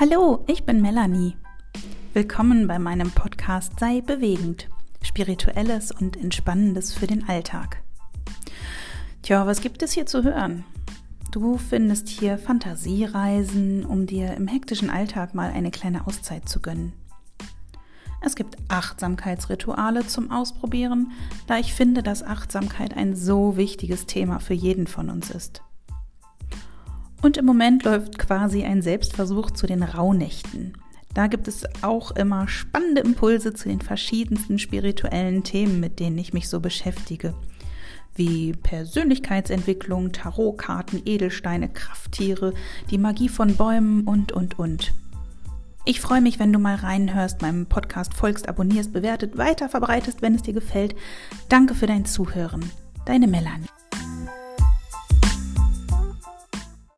Hallo, ich bin Melanie. Willkommen bei meinem Podcast Sei bewegend. Spirituelles und Entspannendes für den Alltag. Tja, was gibt es hier zu hören? Du findest hier Fantasiereisen, um dir im hektischen Alltag mal eine kleine Auszeit zu gönnen. Es gibt Achtsamkeitsrituale zum Ausprobieren, da ich finde, dass Achtsamkeit ein so wichtiges Thema für jeden von uns ist. Und im Moment läuft quasi ein Selbstversuch zu den Rauhnächten. Da gibt es auch immer spannende Impulse zu den verschiedensten spirituellen Themen, mit denen ich mich so beschäftige. Wie Persönlichkeitsentwicklung, Tarotkarten, Edelsteine, Krafttiere, die Magie von Bäumen und, und, und. Ich freue mich, wenn du mal reinhörst, meinem Podcast folgst, abonnierst, bewertet, weiter verbreitest, wenn es dir gefällt. Danke für dein Zuhören. Deine Melanie.